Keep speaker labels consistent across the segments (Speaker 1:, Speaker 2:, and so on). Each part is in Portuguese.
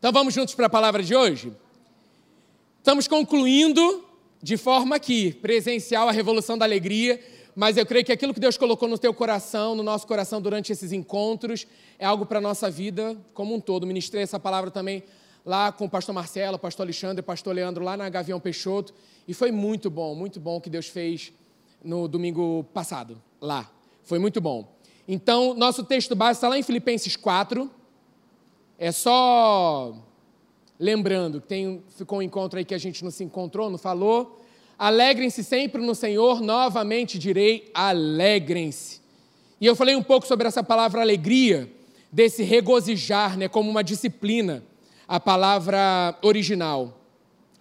Speaker 1: Então vamos juntos para a palavra de hoje? Estamos concluindo de forma aqui, presencial, a Revolução da Alegria, mas eu creio que aquilo que Deus colocou no teu coração, no nosso coração durante esses encontros, é algo para a nossa vida como um todo. Ministrei essa palavra também lá com o pastor Marcelo, o pastor Alexandre, o pastor Leandro, lá na Gavião Peixoto, e foi muito bom, muito bom o que Deus fez no domingo passado, lá. Foi muito bom. Então, nosso texto base está lá em Filipenses 4, é só lembrando que tem, ficou um encontro aí que a gente não se encontrou, não falou. Alegrem-se sempre no Senhor, novamente direi, alegrem-se. E eu falei um pouco sobre essa palavra alegria, desse regozijar, né, como uma disciplina, a palavra original,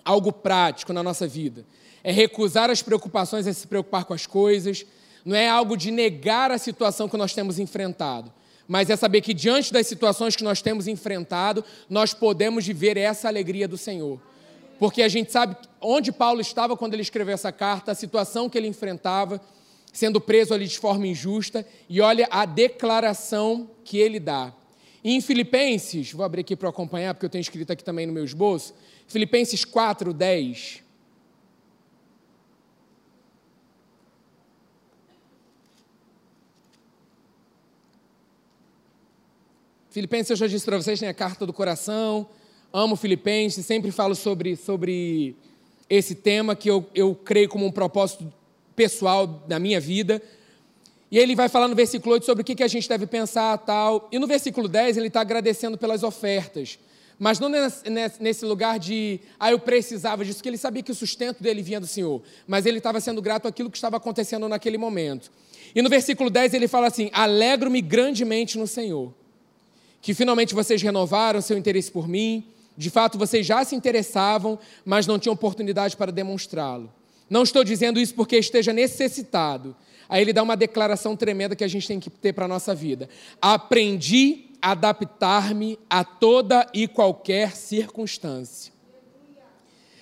Speaker 1: algo prático na nossa vida. É recusar as preocupações, é se preocupar com as coisas, não é algo de negar a situação que nós temos enfrentado, mas é saber que diante das situações que nós temos enfrentado, nós podemos viver essa alegria do Senhor. Porque a gente sabe onde Paulo estava quando ele escreveu essa carta, a situação que ele enfrentava, sendo preso ali de forma injusta, e olha a declaração que ele dá. Em Filipenses, vou abrir aqui para acompanhar, porque eu tenho escrito aqui também no meu esboço, Filipenses 4, 10. Filipenses, eu já disse para vocês, tem a carta do coração. Amo Filipenses, sempre falo sobre, sobre esse tema que eu, eu creio como um propósito pessoal da minha vida. E ele vai falar no versículo 8 sobre o que a gente deve pensar tal. E no versículo 10 ele está agradecendo pelas ofertas. Mas não nesse lugar de, ah, eu precisava disso, porque ele sabia que o sustento dele vinha do Senhor. Mas ele estava sendo grato àquilo que estava acontecendo naquele momento. E no versículo 10 ele fala assim: Alegro-me grandemente no Senhor que finalmente vocês renovaram seu interesse por mim. De fato, vocês já se interessavam, mas não tinham oportunidade para demonstrá-lo. Não estou dizendo isso porque esteja necessitado. Aí ele dá uma declaração tremenda que a gente tem que ter para a nossa vida. Aprendi a adaptar-me a toda e qualquer circunstância.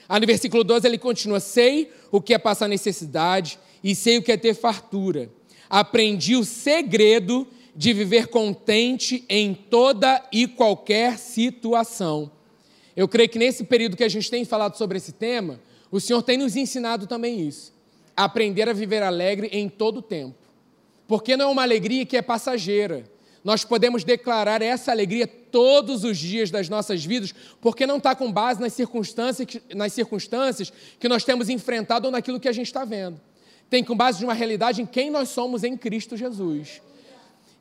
Speaker 1: Aí no versículo 12 ele continua: Sei o que é passar necessidade e sei o que é ter fartura. Aprendi o segredo de viver contente em toda e qualquer situação. Eu creio que nesse período que a gente tem falado sobre esse tema, o Senhor tem nos ensinado também isso. Aprender a viver alegre em todo o tempo. Porque não é uma alegria que é passageira. Nós podemos declarar essa alegria todos os dias das nossas vidas, porque não está com base nas circunstâncias, nas circunstâncias que nós temos enfrentado ou naquilo que a gente está vendo. Tem com base de uma realidade em quem nós somos em Cristo Jesus.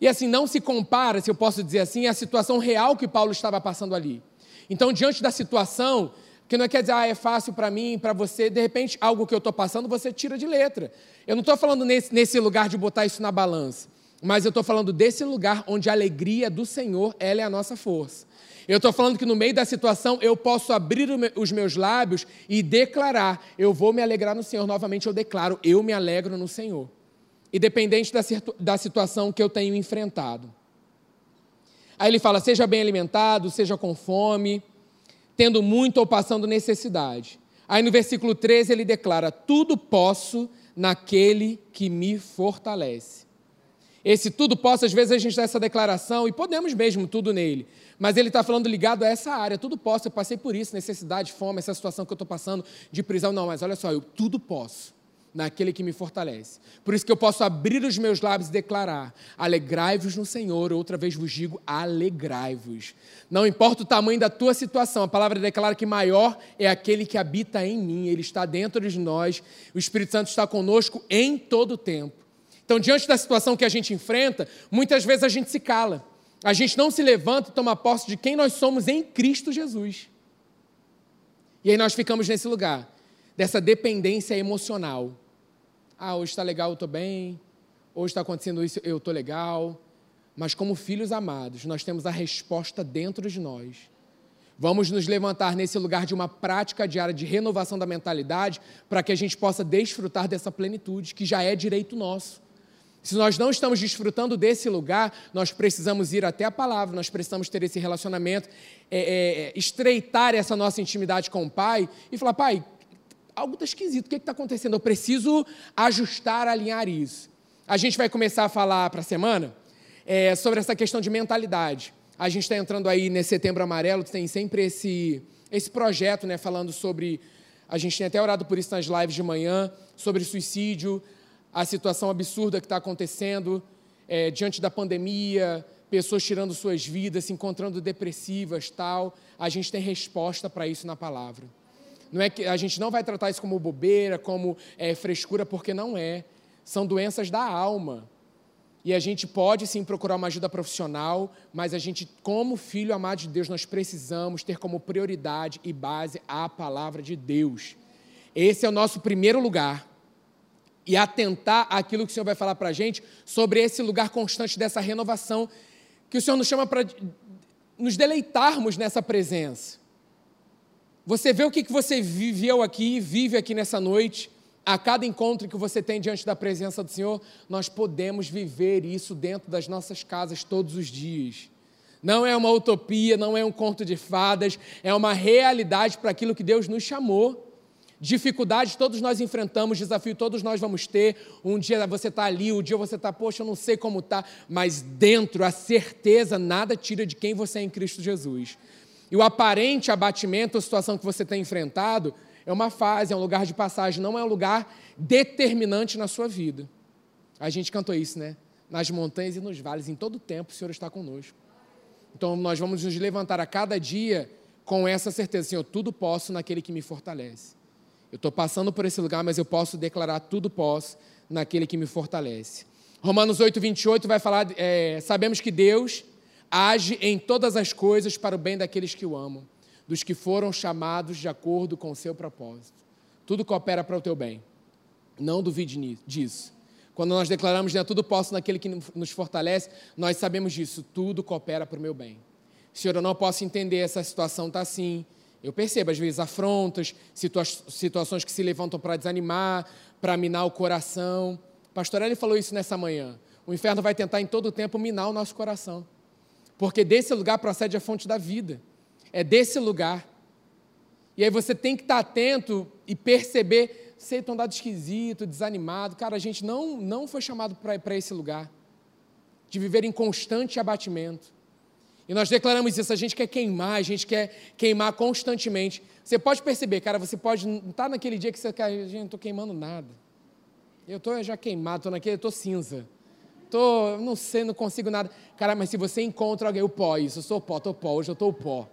Speaker 1: E assim, não se compara, se eu posso dizer assim, a situação real que Paulo estava passando ali. Então, diante da situação, que não quer dizer, ah, é fácil para mim, para você, de repente, algo que eu estou passando, você tira de letra. Eu não estou falando nesse, nesse lugar de botar isso na balança, mas eu estou falando desse lugar onde a alegria do Senhor, ela é a nossa força. Eu estou falando que no meio da situação eu posso abrir os meus lábios e declarar: eu vou me alegrar no Senhor. Novamente eu declaro: eu me alegro no Senhor independente da, da situação que eu tenho enfrentado. Aí ele fala: seja bem alimentado, seja com fome, tendo muito ou passando necessidade. Aí no versículo 13 ele declara: tudo posso naquele que me fortalece. Esse tudo posso, às vezes a gente dá essa declaração e podemos mesmo tudo nele, mas ele está falando ligado a essa área. Tudo posso, eu passei por isso, necessidade, fome, essa situação que eu estou passando de prisão. Não, mas olha só, eu tudo posso naquele que me fortalece. Por isso que eu posso abrir os meus lábios e declarar: alegrai-vos no Senhor. Outra vez vos digo: alegrai-vos. Não importa o tamanho da tua situação, a palavra declara que maior é aquele que habita em mim, ele está dentro de nós, o Espírito Santo está conosco em todo o tempo. Então, diante da situação que a gente enfrenta, muitas vezes a gente se cala. A gente não se levanta e toma posse de quem nós somos em Cristo Jesus. E aí nós ficamos nesse lugar, dessa dependência emocional. Ah, hoje está legal, eu estou bem. Hoje está acontecendo isso, eu estou legal. Mas como filhos amados, nós temos a resposta dentro de nós. Vamos nos levantar nesse lugar de uma prática diária de renovação da mentalidade para que a gente possa desfrutar dessa plenitude, que já é direito nosso. Se nós não estamos desfrutando desse lugar, nós precisamos ir até a palavra, nós precisamos ter esse relacionamento, é, é, é estreitar essa nossa intimidade com o Pai e falar: Pai, algo está esquisito, o que está acontecendo? Eu preciso ajustar, alinhar isso. A gente vai começar a falar para a semana é, sobre essa questão de mentalidade. A gente está entrando aí nesse setembro amarelo, tem sempre esse, esse projeto, né, falando sobre. A gente tem até orado por isso nas lives de manhã, sobre suicídio, a situação absurda que está acontecendo é, diante da pandemia, pessoas tirando suas vidas, se encontrando depressivas, tal. A gente tem resposta para isso na palavra. Não é que a gente não vai tratar isso como bobeira, como é, frescura, porque não é. São doenças da alma. E a gente pode sim procurar uma ajuda profissional, mas a gente, como filho amado de Deus, nós precisamos ter como prioridade e base a palavra de Deus. Esse é o nosso primeiro lugar. E atentar àquilo que o Senhor vai falar para a gente sobre esse lugar constante dessa renovação, que o Senhor nos chama para nos deleitarmos nessa presença. Você vê o que você viveu aqui, vive aqui nessa noite, a cada encontro que você tem diante da presença do Senhor, nós podemos viver isso dentro das nossas casas todos os dias. Não é uma utopia, não é um conto de fadas, é uma realidade para aquilo que Deus nos chamou. Dificuldades todos nós enfrentamos, desafio todos nós vamos ter. Um dia você está ali, um dia você está, poxa, eu não sei como está, mas dentro a certeza nada tira de quem você é em Cristo Jesus. E o aparente abatimento, a situação que você tem enfrentado, é uma fase, é um lugar de passagem, não é um lugar determinante na sua vida. A gente cantou isso, né? Nas montanhas e nos vales, em todo tempo o Senhor está conosco. Então nós vamos nos levantar a cada dia com essa certeza, Senhor, tudo posso naquele que me fortalece. Eu estou passando por esse lugar, mas eu posso declarar tudo posso naquele que me fortalece. Romanos 8, 28 vai falar: é, sabemos que Deus age em todas as coisas para o bem daqueles que o amam, dos que foram chamados de acordo com o seu propósito. Tudo coopera para o teu bem. Não duvide disso. Quando nós declaramos, né, tudo posso naquele que nos fortalece, nós sabemos disso, tudo coopera para o meu bem. Senhor, eu não posso entender, essa situação está assim. Eu percebo, às vezes, afrontas, situa situações que se levantam para desanimar, para minar o coração. Pastor Eli falou isso nessa manhã. O inferno vai tentar em todo tempo minar o nosso coração. Porque desse lugar procede a fonte da vida. É desse lugar. E aí você tem que estar atento e perceber, sei, estão dado esquisito, desanimado. Cara, a gente não, não foi chamado para esse lugar. De viver em constante abatimento. E nós declaramos isso, a gente quer queimar, a gente quer queimar constantemente. Você pode perceber, cara, você pode estar tá naquele dia que você quer, gente, não estou queimando nada. Eu estou já queimado, estou naquele, estou cinza. Tô, não sei, não consigo nada. Cara, mas se você encontra alguém, o pó, isso, eu sou pó, tô pó, hoje eu tô o pó.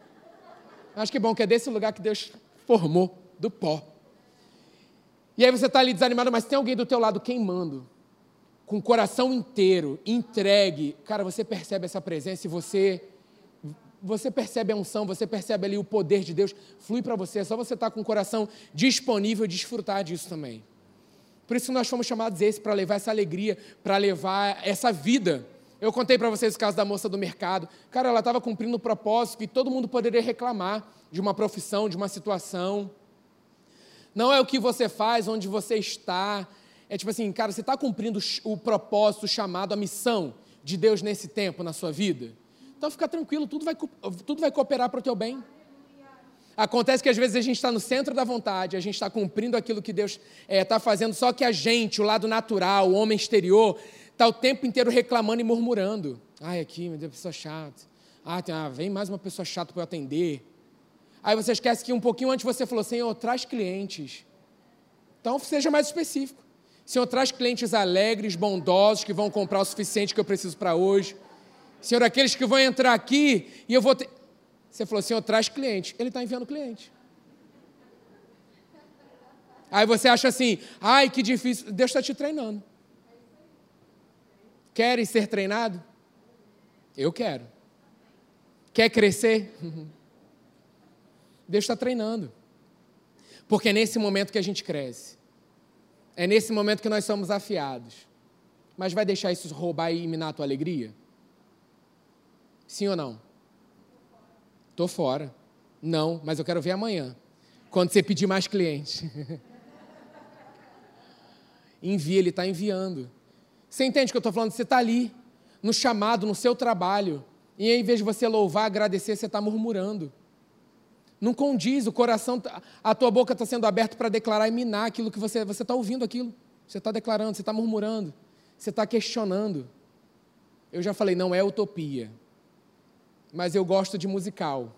Speaker 1: Acho que bom que é desse lugar que Deus formou, do pó. E aí você está ali desanimado, mas tem alguém do teu lado queimando, com o coração inteiro, entregue. Cara, você percebe essa presença e você você percebe a unção, você percebe ali o poder de Deus, flui para você. É só você estar tá com o coração disponível e desfrutar disso também. Por isso nós fomos chamados esse para levar essa alegria, para levar essa vida. Eu contei para vocês o caso da moça do mercado. Cara, ela estava cumprindo o propósito que todo mundo poderia reclamar de uma profissão, de uma situação. Não é o que você faz, onde você está. É tipo assim, cara, você está cumprindo o propósito, o chamado, a missão de Deus nesse tempo na sua vida? Então fica tranquilo, tudo vai, tudo vai cooperar para o teu bem. Acontece que às vezes a gente está no centro da vontade, a gente está cumprindo aquilo que Deus está eh, é, fazendo, só que a gente, o lado natural, o homem exterior, está o tempo inteiro reclamando e murmurando. Ai, aqui, meu Deus, pessoa chata. Ah, tem, ah, vem mais uma pessoa chata para eu atender. Aí você esquece que um pouquinho antes você falou, Senhor, traz clientes. Então seja mais específico. Senhor, traz clientes alegres, bondosos, que vão comprar o suficiente que eu preciso para hoje. Senhor, aqueles que vão entrar aqui e eu vou ter. Você falou assim, traz cliente. Ele está enviando cliente. Aí você acha assim, ai, que difícil. Deus está te treinando. Querem ser treinado? Eu quero. Quer crescer? Deus está treinando. Porque é nesse momento que a gente cresce. É nesse momento que nós somos afiados. Mas vai deixar isso roubar e minar a tua alegria? Sim ou não? Estou fora. Não, mas eu quero ver amanhã. Quando você pedir mais clientes. Envia, ele está enviando. Você entende o que eu estou falando? Você está ali, no chamado, no seu trabalho. E em vez de você louvar, agradecer, você está murmurando. Não condiz, o coração, tá, a tua boca está sendo aberta para declarar e minar aquilo que você está ouvindo aquilo. Você está declarando, você está murmurando, você está questionando. Eu já falei, não é utopia mas eu gosto de musical.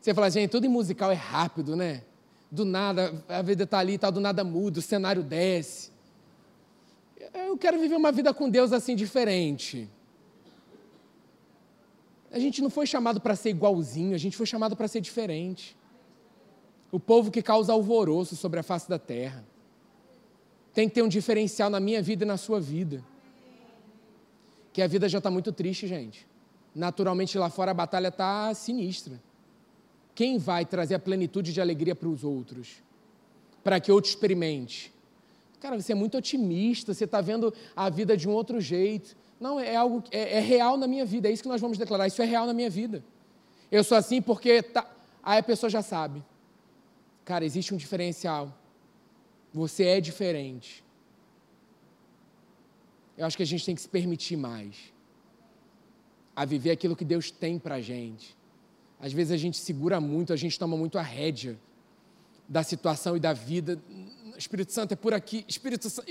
Speaker 1: Você fala, gente, tudo em musical é rápido, né? Do nada, a vida está ali, tá, do nada muda, o cenário desce. Eu quero viver uma vida com Deus assim diferente. A gente não foi chamado para ser igualzinho, a gente foi chamado para ser diferente. O povo que causa alvoroço sobre a face da terra. Tem que ter um diferencial na minha vida e na sua vida. Que a vida já está muito triste, gente. Naturalmente lá fora a batalha está sinistra. Quem vai trazer a plenitude de alegria para os outros? Para que outro experimente? Cara, você é muito otimista, você está vendo a vida de um outro jeito. Não, é algo é, é, real na minha vida, é isso que nós vamos declarar. Isso é real na minha vida. Eu sou assim porque tá... aí a pessoa já sabe. Cara, existe um diferencial. Você é diferente. Eu acho que a gente tem que se permitir mais a viver aquilo que Deus tem para a gente. Às vezes a gente segura muito, a gente toma muito a rédea da situação e da vida. Espírito Santo é por aqui, Espírito Santo.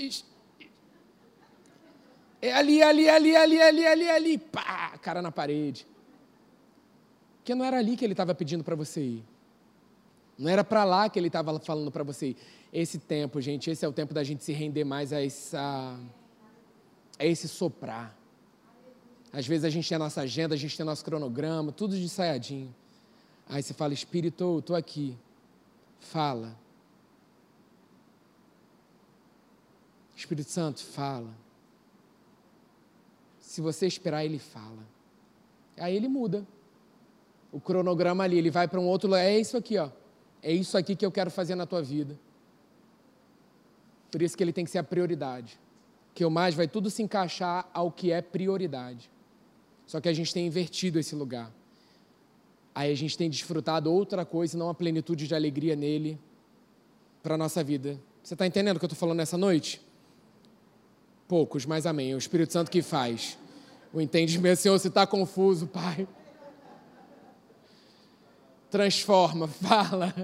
Speaker 1: É ali, ali, ali, ali, ali, ali, ali, pá, cara na parede. Porque não era ali que ele estava pedindo para você ir. Não era para lá que ele estava falando para você ir. Esse tempo, gente, esse é o tempo da gente se render mais a, essa, a esse soprar. Às vezes a gente tem a nossa agenda, a gente tem nosso cronograma, tudo de ensaiadinho. Aí você fala, Espírito, estou aqui. Fala. Espírito Santo, fala. Se você esperar, ele fala. Aí ele muda. O cronograma ali, ele vai para um outro lugar. É isso aqui, ó. É isso aqui que eu quero fazer na tua vida. Por isso que ele tem que ser a prioridade. Que o mais vai tudo se encaixar ao que é prioridade. Só que a gente tem invertido esse lugar. Aí a gente tem desfrutado outra coisa, não a plenitude de alegria nele para a nossa vida. Você está entendendo o que eu estou falando nessa noite? Poucos, mas amém. É o Espírito Santo que faz. O entendimento, Senhor, se está confuso, Pai. Transforma, fala.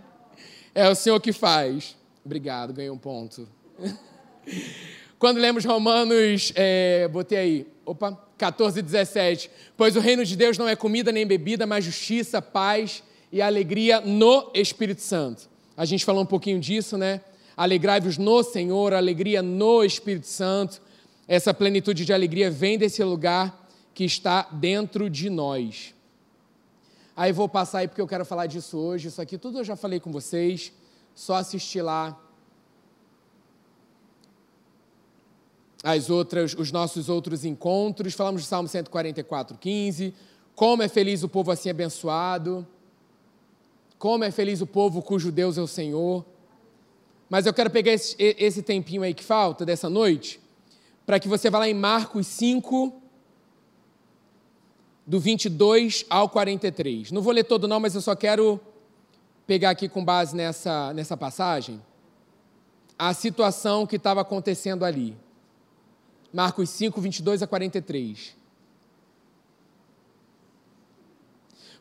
Speaker 1: É o Senhor que faz. Obrigado, ganhei um ponto. Quando lemos Romanos, é, botei aí, opa, 14, 17. Pois o reino de Deus não é comida nem bebida, mas justiça, paz e alegria no Espírito Santo. A gente falou um pouquinho disso, né? Alegrai-vos no Senhor, alegria no Espírito Santo. Essa plenitude de alegria vem desse lugar que está dentro de nós. Aí vou passar aí porque eu quero falar disso hoje. Isso aqui tudo eu já falei com vocês. Só assistir lá as outras, os nossos outros encontros. Falamos do Salmo 144, 15. Como é feliz o povo assim abençoado. Como é feliz o povo cujo Deus é o Senhor. Mas eu quero pegar esse, esse tempinho aí que falta dessa noite, para que você vá lá em Marcos 5, do 22 ao 43. Não vou ler todo não, mas eu só quero pegar aqui com base nessa, nessa passagem a situação que estava acontecendo ali. Marcos 5, 22 a 43.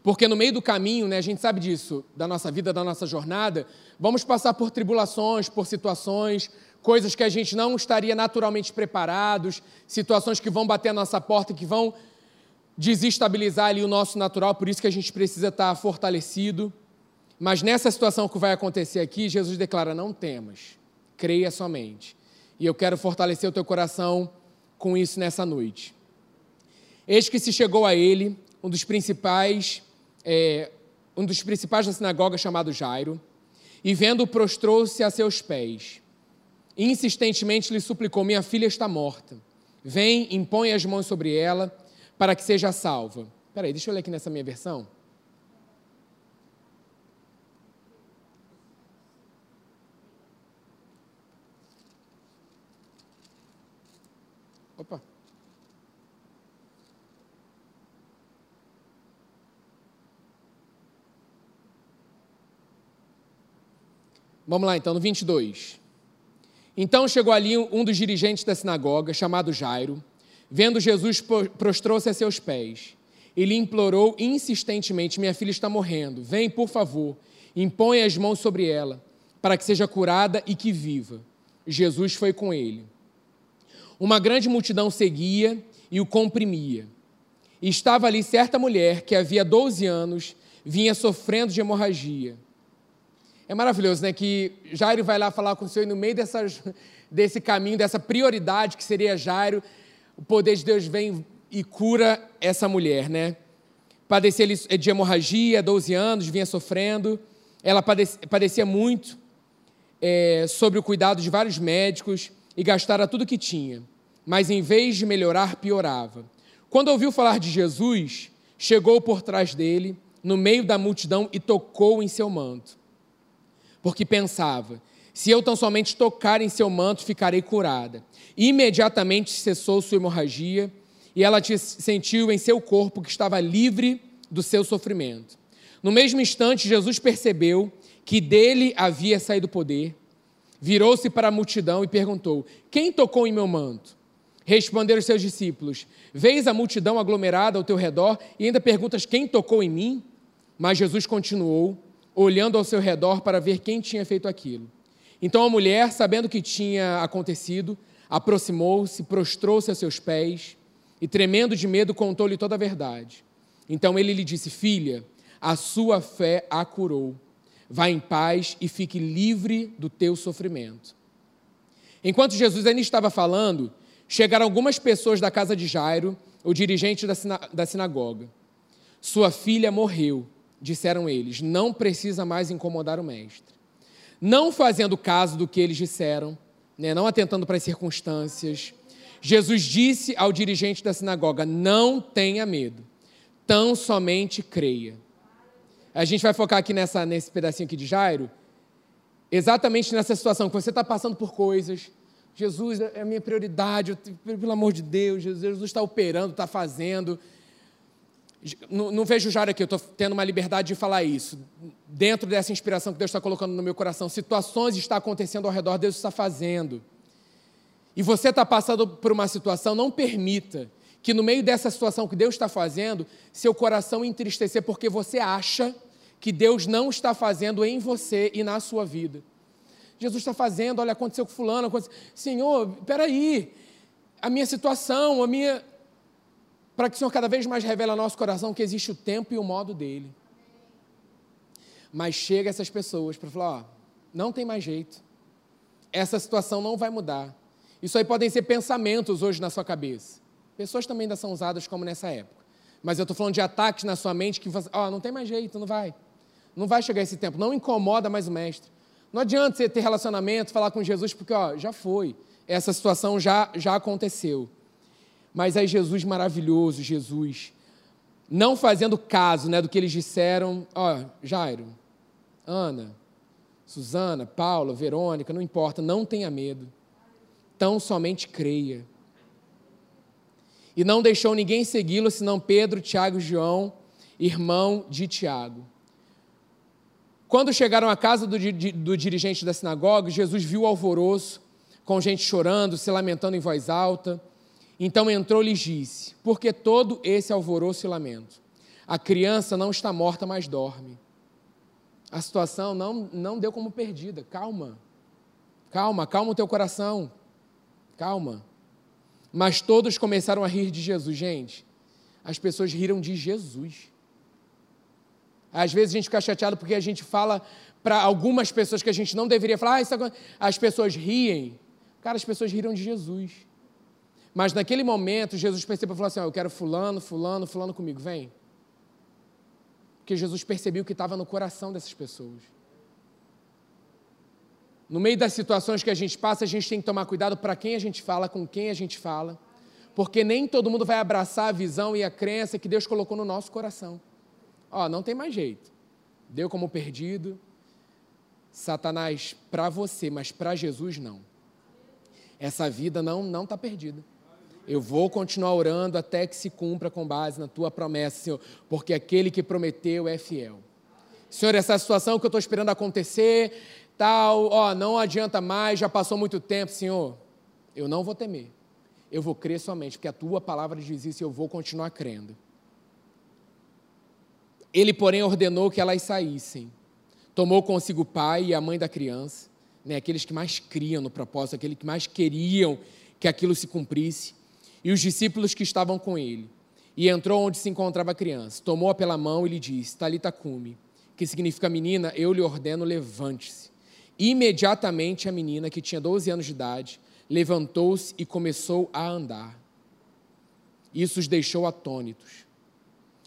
Speaker 1: Porque no meio do caminho, né, a gente sabe disso, da nossa vida, da nossa jornada, vamos passar por tribulações, por situações, coisas que a gente não estaria naturalmente preparados, situações que vão bater a nossa porta, que vão desestabilizar ali o nosso natural, por isso que a gente precisa estar fortalecido. Mas nessa situação que vai acontecer aqui, Jesus declara: não temas, creia somente. E eu quero fortalecer o teu coração com isso nessa noite. Eis que se chegou a ele um dos principais, é, um dos principais da sinagoga chamado Jairo, e vendo prostrou-se a seus pés. Insistentemente lhe suplicou: Minha filha está morta. Vem, impõe as mãos sobre ela, para que seja salva. Espera aí, deixa eu ler aqui nessa minha versão. Opa. Vamos lá então, no 22. Então chegou ali um dos dirigentes da sinagoga, chamado Jairo. Vendo Jesus, prostrou-se a seus pés. Ele implorou insistentemente: Minha filha está morrendo. Vem, por favor, impõe as mãos sobre ela, para que seja curada e que viva. Jesus foi com ele. Uma grande multidão seguia e o comprimia. Estava ali certa mulher que havia 12 anos vinha sofrendo de hemorragia. É maravilhoso, né? Que Jairo vai lá falar com o Senhor e no meio dessas, desse caminho, dessa prioridade que seria Jairo, o poder de Deus vem e cura essa mulher, né? Padecia de hemorragia, 12 anos, vinha sofrendo. Ela padecia muito é, sobre o cuidado de vários médicos e gastara tudo que tinha. Mas em vez de melhorar, piorava. Quando ouviu falar de Jesus, chegou por trás dele, no meio da multidão, e tocou em seu manto. Porque pensava: se eu tão somente tocar em seu manto, ficarei curada. Imediatamente cessou sua hemorragia e ela sentiu em seu corpo que estava livre do seu sofrimento. No mesmo instante, Jesus percebeu que dele havia saído poder, virou-se para a multidão e perguntou: Quem tocou em meu manto? Responderam seus discípulos: Vês a multidão aglomerada ao teu redor e ainda perguntas quem tocou em mim? Mas Jesus continuou, olhando ao seu redor para ver quem tinha feito aquilo. Então a mulher, sabendo o que tinha acontecido, aproximou-se, prostrou-se a seus pés e, tremendo de medo, contou-lhe toda a verdade. Então ele lhe disse: Filha, a sua fé a curou. Vá em paz e fique livre do teu sofrimento. Enquanto Jesus ainda estava falando, chegaram algumas pessoas da casa de Jairo, o dirigente da, sina da sinagoga. Sua filha morreu, disseram eles, não precisa mais incomodar o mestre. Não fazendo caso do que eles disseram, né, não atentando para as circunstâncias, Jesus disse ao dirigente da sinagoga: Não tenha medo, tão somente creia. A gente vai focar aqui nessa, nesse pedacinho aqui de Jairo, exatamente nessa situação que você está passando por coisas, Jesus é a minha prioridade, pelo amor de Deus, Jesus está operando, está fazendo. Não, não vejo Jairo aqui, eu estou tendo uma liberdade de falar isso. Dentro dessa inspiração que Deus está colocando no meu coração, situações estão acontecendo ao redor, Deus está fazendo. E você está passando por uma situação, não permita que no meio dessa situação que Deus está fazendo, seu coração entristecer porque você acha que Deus não está fazendo em você e na sua vida. Jesus está fazendo, olha, aconteceu com fulano, aconteceu. Senhor, peraí, a minha situação, a minha. Para que o Senhor cada vez mais revele ao nosso coração que existe o tempo e o modo dele. Mas chega essas pessoas para falar: ó, não tem mais jeito. Essa situação não vai mudar. Isso aí podem ser pensamentos hoje na sua cabeça. Pessoas também ainda são usadas como nessa época. Mas eu estou falando de ataques na sua mente que você, ó, não tem mais jeito, não vai. Não vai chegar esse tempo. Não incomoda mais o mestre. Não adianta você ter relacionamento, falar com Jesus, porque ó, já foi. Essa situação já, já aconteceu. Mas aí Jesus maravilhoso, Jesus, não fazendo caso né, do que eles disseram, ó, Jairo, Ana, Suzana, Paula, Verônica, não importa, não tenha medo. Tão somente creia. E não deixou ninguém segui-lo, senão Pedro, Tiago e João, irmão de Tiago. Quando chegaram à casa do, do dirigente da sinagoga, Jesus viu o alvoroço, com gente chorando, se lamentando em voz alta. Então entrou e lhes disse: Por que todo esse alvoroço e lamento? A criança não está morta, mas dorme. A situação não, não deu como perdida. Calma. Calma, calma o teu coração. Calma. Mas todos começaram a rir de Jesus. Gente, as pessoas riram de Jesus. Às vezes a gente fica chateado porque a gente fala para algumas pessoas que a gente não deveria falar, ah, as pessoas riem. Cara, as pessoas riram de Jesus. Mas naquele momento, Jesus percebeu e falou assim: Eu quero fulano, fulano, fulano comigo, vem. Porque Jesus percebeu o que estava no coração dessas pessoas. No meio das situações que a gente passa, a gente tem que tomar cuidado para quem a gente fala, com quem a gente fala, porque nem todo mundo vai abraçar a visão e a crença que Deus colocou no nosso coração. Ó, não tem mais jeito. Deu como perdido. Satanás para você, mas para Jesus não. Essa vida não não está perdida. Eu vou continuar orando até que se cumpra com base na tua promessa, Senhor, porque aquele que prometeu é fiel. Senhor, essa situação que eu estou esperando acontecer, tal, ó, não adianta mais, já passou muito tempo, Senhor. Eu não vou temer. Eu vou crer somente, porque a tua palavra diz isso e eu vou continuar crendo. Ele, porém, ordenou que elas saíssem. Tomou consigo o pai e a mãe da criança, né, aqueles que mais criam no propósito, aqueles que mais queriam que aquilo se cumprisse, e os discípulos que estavam com ele. e entrou onde se encontrava a criança. Tomou-a pela mão e lhe disse: Talita cume, que significa menina, eu lhe ordeno, levante-se. Imediatamente a menina, que tinha 12 anos de idade, levantou-se e começou a andar. Isso os deixou atônitos.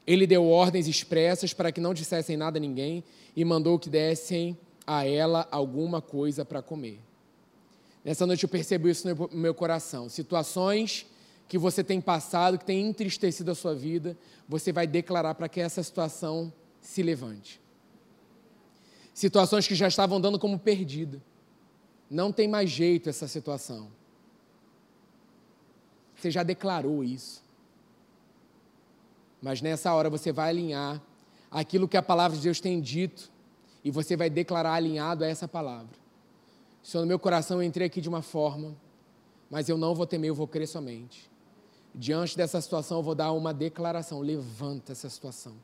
Speaker 1: Ele deu ordens expressas para que não dissessem nada a ninguém e mandou que dessem a ela alguma coisa para comer. Nessa noite eu percebo isso no meu coração. Situações que você tem passado, que tem entristecido a sua vida, você vai declarar para que essa situação se levante. Situações que já estavam dando como perdida. Não tem mais jeito essa situação. Você já declarou isso. Mas nessa hora você vai alinhar aquilo que a palavra de Deus tem dito e você vai declarar alinhado a essa palavra. Senhor, no meu coração eu entrei aqui de uma forma, mas eu não vou temer, eu vou crer somente. Diante dessa situação, eu vou dar uma declaração: levanta essa situação,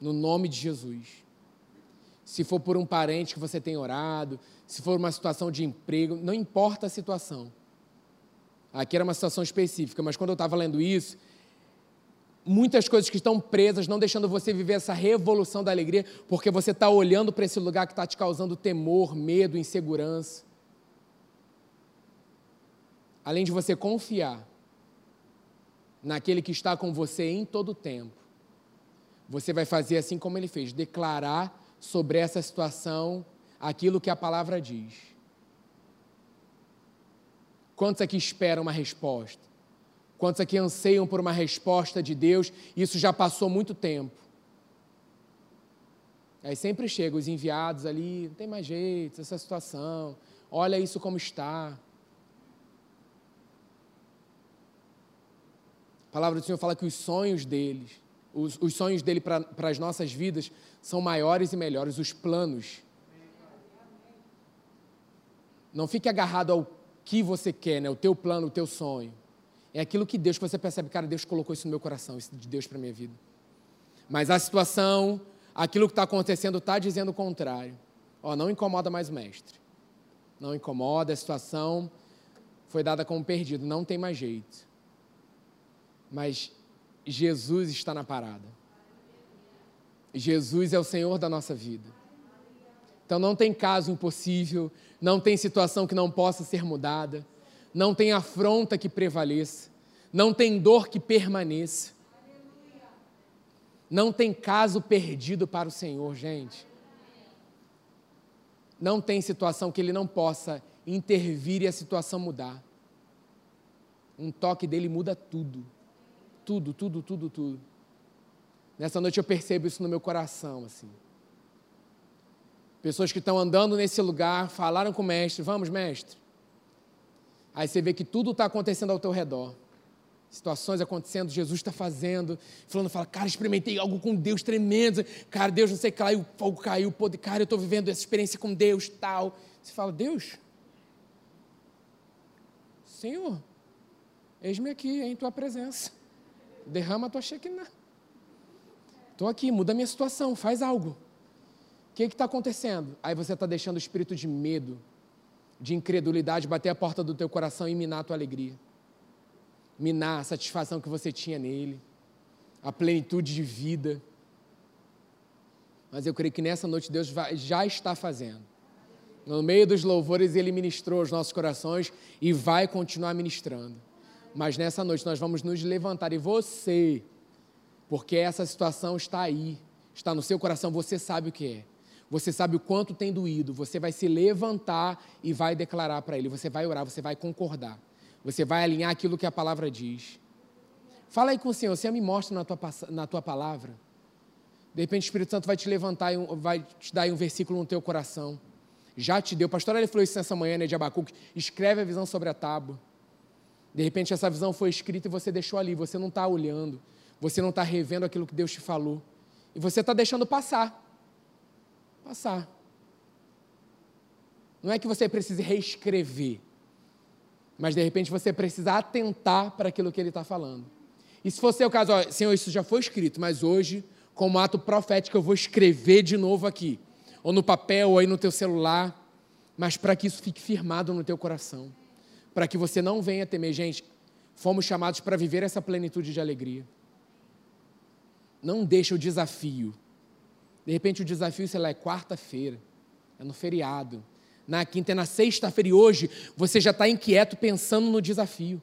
Speaker 1: no nome de Jesus. Se for por um parente que você tem orado, se for uma situação de emprego, não importa a situação. Aqui era uma situação específica, mas quando eu estava lendo isso, muitas coisas que estão presas, não deixando você viver essa revolução da alegria, porque você está olhando para esse lugar que está te causando temor, medo, insegurança. Além de você confiar naquele que está com você em todo o tempo, você vai fazer assim como ele fez, declarar sobre essa situação aquilo que a palavra diz. Quantos aqui esperam uma resposta? Quantos aqui anseiam por uma resposta de Deus? Isso já passou muito tempo. Aí sempre chegam os enviados ali, não tem mais jeito, essa situação, olha isso como está. A palavra do Senhor fala que os sonhos deles, os, os sonhos dele para as nossas vidas são maiores e melhores, os planos. Não fique agarrado ao que você quer, né? o teu plano, o teu sonho. É aquilo que Deus, que você percebe, cara, Deus colocou isso no meu coração, isso de Deus para a minha vida. Mas a situação, aquilo que está acontecendo, está dizendo o contrário. Ó, não incomoda mais o mestre. Não incomoda, a situação foi dada como perdido, não tem mais jeito. Mas Jesus está na parada. Jesus é o Senhor da nossa vida. Então não tem caso impossível, não tem situação que não possa ser mudada não tem afronta que prevaleça, não tem dor que permaneça, não tem caso perdido para o Senhor, gente. Não tem situação que Ele não possa intervir e a situação mudar. Um toque dele muda tudo. Tudo, tudo, tudo, tudo. Nessa noite eu percebo isso no meu coração, assim. Pessoas que estão andando nesse lugar falaram com o mestre: Vamos, mestre, Aí você vê que tudo está acontecendo ao teu redor. Situações acontecendo, Jesus está fazendo. Falando, fala, cara, experimentei algo com Deus tremendo. Cara, Deus não sei o que lá, o fogo caiu, poder, cara, eu estou vivendo essa experiência com Deus, tal. Você fala, Deus, Senhor, eis-me aqui em tua presença. Derrama a tua Shekinah. Estou aqui, muda a minha situação, faz algo. O que está acontecendo? Aí você está deixando o espírito de medo, de incredulidade bater a porta do teu coração e minar a tua alegria. Minar a satisfação que você tinha nele, a plenitude de vida. Mas eu creio que nessa noite Deus vai, já está fazendo. No meio dos louvores, Ele ministrou os nossos corações e vai continuar ministrando. Mas nessa noite nós vamos nos levantar e você, porque essa situação está aí, está no seu coração, você sabe o que é você sabe o quanto tem doído, você vai se levantar e vai declarar para Ele, você vai orar, você vai concordar, você vai alinhar aquilo que a palavra diz. Fala aí com o Senhor, Senhor, me mostra na tua, na tua palavra. De repente o Espírito Santo vai te levantar, vai te dar um versículo no teu coração. Já te deu. O pastor ele falou isso nessa manhã, né, de Abacuque. Escreve a visão sobre a tábua. De repente essa visão foi escrita e você deixou ali. Você não está olhando. Você não está revendo aquilo que Deus te falou. E você está deixando passar passar. Não é que você precise reescrever, mas de repente você precisa atentar para aquilo que ele está falando. E se fosse o caso, ó, Senhor, isso já foi escrito, mas hoje, como ato profético, eu vou escrever de novo aqui, ou no papel, ou aí no teu celular, mas para que isso fique firmado no teu coração, para que você não venha temer. Gente, fomos chamados para viver essa plenitude de alegria. Não deixa o desafio. De repente o desafio, sei lá, é quarta-feira, é no feriado. Na quinta é na sexta-feira e hoje você já está inquieto pensando no desafio.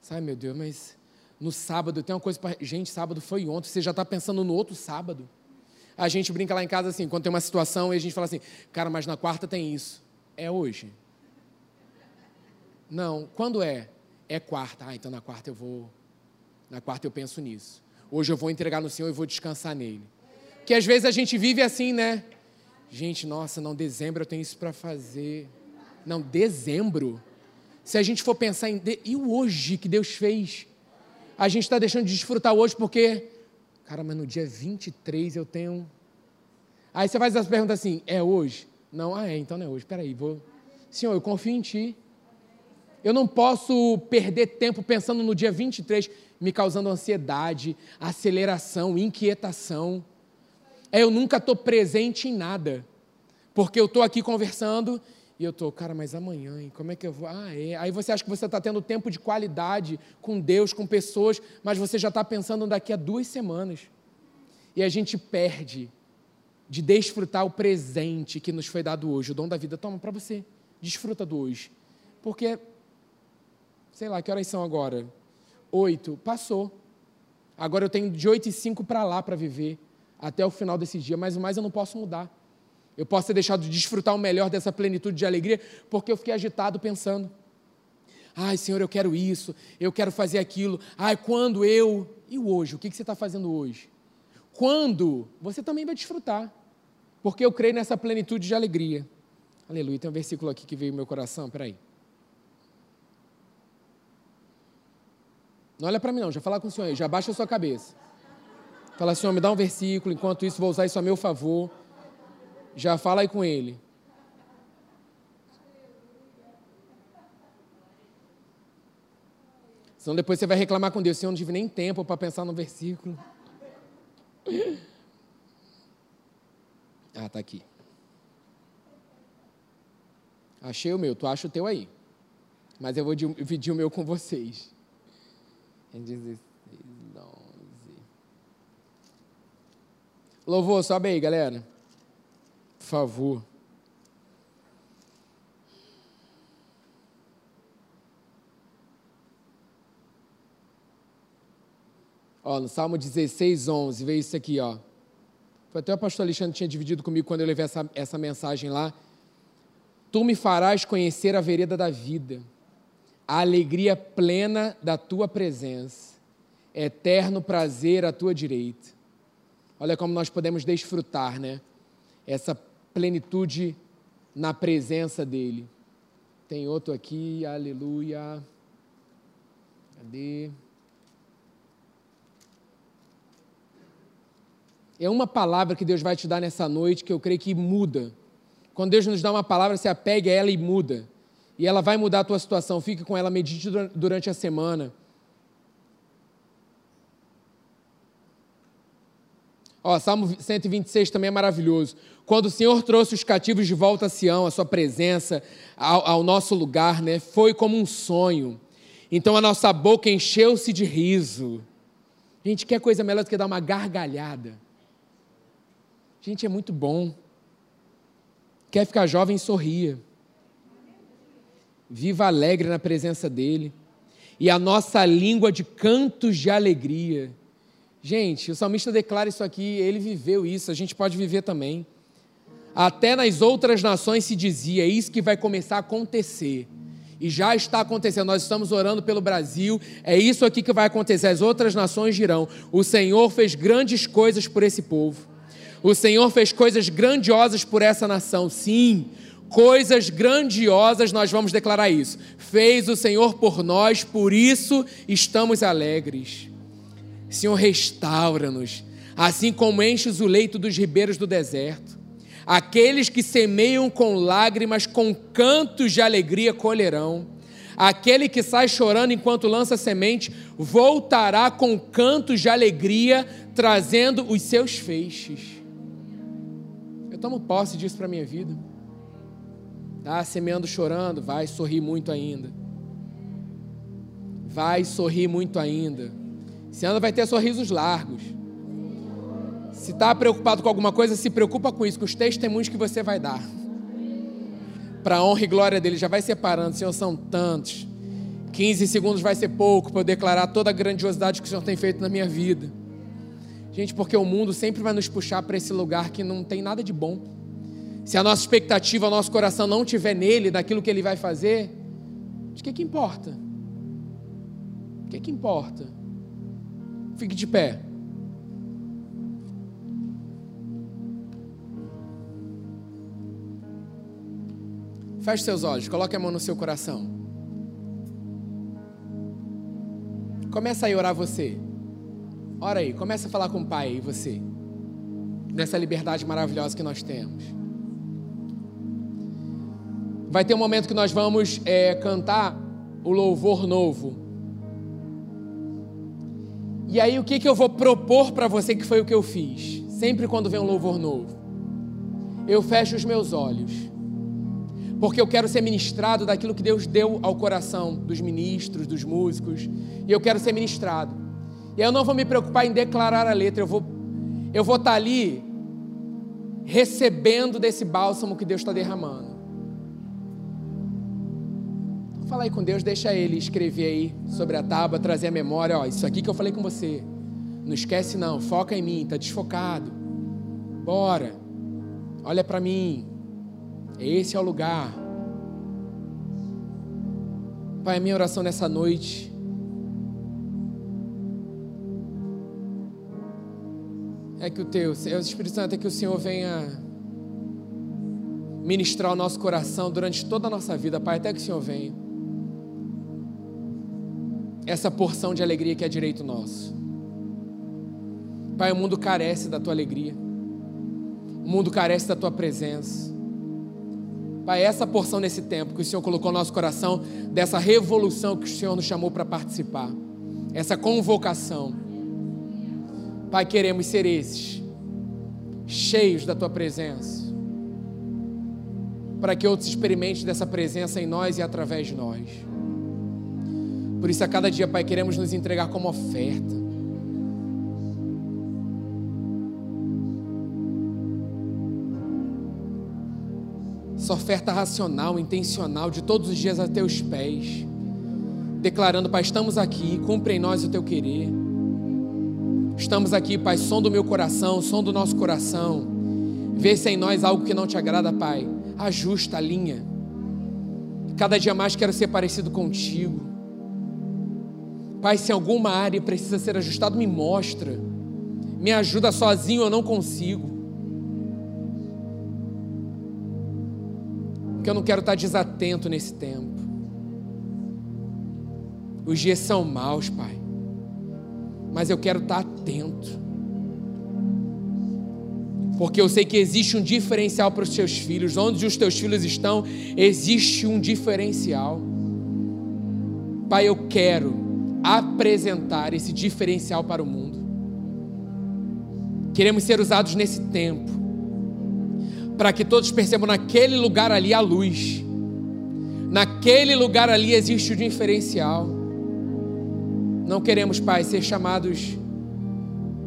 Speaker 1: Sabe, meu Deus, mas no sábado tem uma coisa para. Gente, sábado foi ontem, você já está pensando no outro sábado. A gente brinca lá em casa assim, quando tem uma situação e a gente fala assim, cara, mas na quarta tem isso. É hoje. Não, quando é? É quarta. Ah, então na quarta eu vou. Na quarta eu penso nisso. Hoje eu vou entregar no Senhor e vou descansar nele. Que às vezes a gente vive assim, né? Gente, nossa, não, dezembro eu tenho isso para fazer. Não, dezembro. Se a gente for pensar em. De... E o hoje que Deus fez? A gente está deixando de desfrutar hoje porque. Cara, mas no dia 23 eu tenho. Aí você faz essa pergunta assim: é hoje? Não, ah, é, então não é hoje. Peraí, vou. Senhor, eu confio em Ti. Eu não posso perder tempo pensando no dia 23, me causando ansiedade, aceleração, inquietação. É, eu nunca estou presente em nada. Porque eu estou aqui conversando e eu estou, cara, mas amanhã, hein? como é que eu vou? Ah, é. Aí você acha que você está tendo tempo de qualidade com Deus, com pessoas, mas você já está pensando daqui a duas semanas. E a gente perde de desfrutar o presente que nos foi dado hoje, o dom da vida. Toma para você, desfruta do hoje. Porque, sei lá, que horas são agora? Oito, passou. Agora eu tenho de oito e cinco para lá para viver, até o final desse dia, mas o mais eu não posso mudar. Eu posso ter deixado de desfrutar o melhor dessa plenitude de alegria porque eu fiquei agitado pensando. Ai, Senhor, eu quero isso, eu quero fazer aquilo. Ai, quando eu. E hoje? O que você está fazendo hoje? Quando? Você também vai desfrutar. Porque eu creio nessa plenitude de alegria. Aleluia. Tem um versículo aqui que veio no meu coração. Peraí. Não olha para mim, não. Já falar com o Senhor aí. Já baixa a sua cabeça. Fala, Senhor, me dá um versículo. Enquanto isso, vou usar isso a meu favor. Já fala aí com ele. Senão depois você vai reclamar com Deus. Senhor, não tive nem tempo para pensar no versículo. Ah, tá aqui. Achei o meu, tu acha o teu aí. Mas eu vou dividir o meu com vocês. Em 16, 11. Louvor, sobe aí, galera favor. Ó, no Salmo 16, 11, vê isso aqui, ó. Foi até o pastor Alexandre tinha dividido comigo quando eu levei essa, essa mensagem lá. Tu me farás conhecer a vereda da vida, a alegria plena da tua presença, eterno prazer à tua direita. Olha como nós podemos desfrutar, né? Essa plenitude na presença dEle. Tem outro aqui, aleluia. Cadê? É uma palavra que Deus vai te dar nessa noite que eu creio que muda. Quando Deus nos dá uma palavra, se apegue a ela e muda. E ela vai mudar a tua situação. Fique com ela, medite durante a semana. Ó, Salmo 126 também é maravilhoso. Quando o Senhor trouxe os cativos de volta a Sião, a sua presença, ao, ao nosso lugar, né, foi como um sonho. Então a nossa boca encheu-se de riso. Gente, quer coisa melhor do que dar uma gargalhada? Gente, é muito bom. Quer ficar jovem, sorria. Viva alegre na presença dEle. E a nossa língua de cantos de alegria. Gente, o salmista declara isso aqui, ele viveu isso, a gente pode viver também. Até nas outras nações se dizia, isso que vai começar a acontecer. E já está acontecendo, nós estamos orando pelo Brasil, é isso aqui que vai acontecer, as outras nações dirão: o Senhor fez grandes coisas por esse povo. O Senhor fez coisas grandiosas por essa nação. Sim, coisas grandiosas, nós vamos declarar isso. Fez o Senhor por nós, por isso estamos alegres. Senhor, restaura-nos, assim como enches o leito dos ribeiros do deserto. Aqueles que semeiam com lágrimas, com cantos de alegria colherão. Aquele que sai chorando enquanto lança semente, voltará com cantos de alegria, trazendo os seus feixes. Eu tomo posse disso para a minha vida. Tá semeando chorando, vai sorrir muito ainda. Vai sorrir muito ainda. Esse ano vai ter sorrisos largos. Se está preocupado com alguma coisa, se preocupa com isso, com os testemunhos que você vai dar. Para a honra e glória dele, já vai separando, Senhor, são tantos. 15 segundos vai ser pouco para eu declarar toda a grandiosidade que o Senhor tem feito na minha vida. Gente, porque o mundo sempre vai nos puxar para esse lugar que não tem nada de bom. Se a nossa expectativa, o nosso coração não tiver nele, daquilo que ele vai fazer, de que que importa? O que que importa? Fique de pé. Feche seus olhos, coloque a mão no seu coração. Começa aí a orar você. Ora aí, começa a falar com o Pai aí, você. Nessa liberdade maravilhosa que nós temos. Vai ter um momento que nós vamos é, cantar o louvor novo. E aí, o que, que eu vou propor para você que foi o que eu fiz? Sempre quando vem um louvor novo, eu fecho os meus olhos porque eu quero ser ministrado daquilo que Deus deu ao coração dos ministros, dos músicos, e eu quero ser ministrado. E aí eu não vou me preocupar em declarar a letra, eu vou eu vou estar ali recebendo desse bálsamo que Deus está derramando. Fala aí com Deus, deixa Ele escrever aí sobre a tábua, trazer a memória, ó, isso aqui que eu falei com você. Não esquece não, foca em mim, tá desfocado. Bora. Olha para mim. Esse é o lugar. Pai, a minha oração nessa noite é que o teu, o Espírito Santo, é que o Senhor venha ministrar o nosso coração durante toda a nossa vida, Pai, até que o Senhor venha. Essa porção de alegria que é direito nosso. Pai, o mundo carece da tua alegria. O mundo carece da tua presença. Pai, essa porção nesse tempo que o Senhor colocou no nosso coração, dessa revolução que o Senhor nos chamou para participar, essa convocação. Pai, queremos ser esses, cheios da Tua presença, para que outros experimentem dessa presença em nós e através de nós. Por isso, a cada dia, Pai, queremos nos entregar como oferta essa oferta racional, intencional, de todos os dias a teus pés, declarando, Pai, estamos aqui, cumpre em nós o teu querer. Estamos aqui, Pai, som do meu coração, som do nosso coração. Vê se é em nós algo que não te agrada, Pai. Ajusta a linha. Cada dia mais quero ser parecido contigo. Pai, se alguma área precisa ser ajustada, me mostra. Me ajuda sozinho, eu não consigo. Porque eu não quero estar desatento nesse tempo. Os dias são maus, Pai. Mas eu quero estar atento. Porque eu sei que existe um diferencial para os teus filhos. Onde os teus filhos estão, existe um diferencial. Pai, eu quero apresentar esse diferencial para o mundo. Queremos ser usados nesse tempo para que todos percebam naquele lugar ali a luz. Naquele lugar ali existe o diferencial. Não queremos, Pai, ser chamados.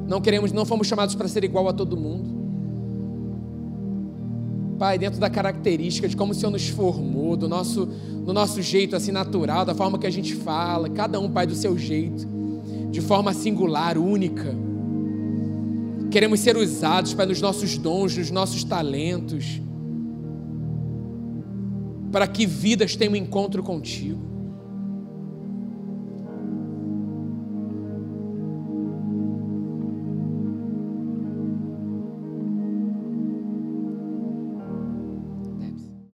Speaker 1: Não queremos, não fomos chamados para ser igual a todo mundo. Pai, dentro da característica de como o Senhor nos formou, do nosso, do nosso jeito assim natural, da forma que a gente fala, cada um, Pai, do seu jeito, de forma singular, única. Queremos ser usados, Pai, nos nossos dons, nos nossos talentos, para que vidas tenham um encontro contigo.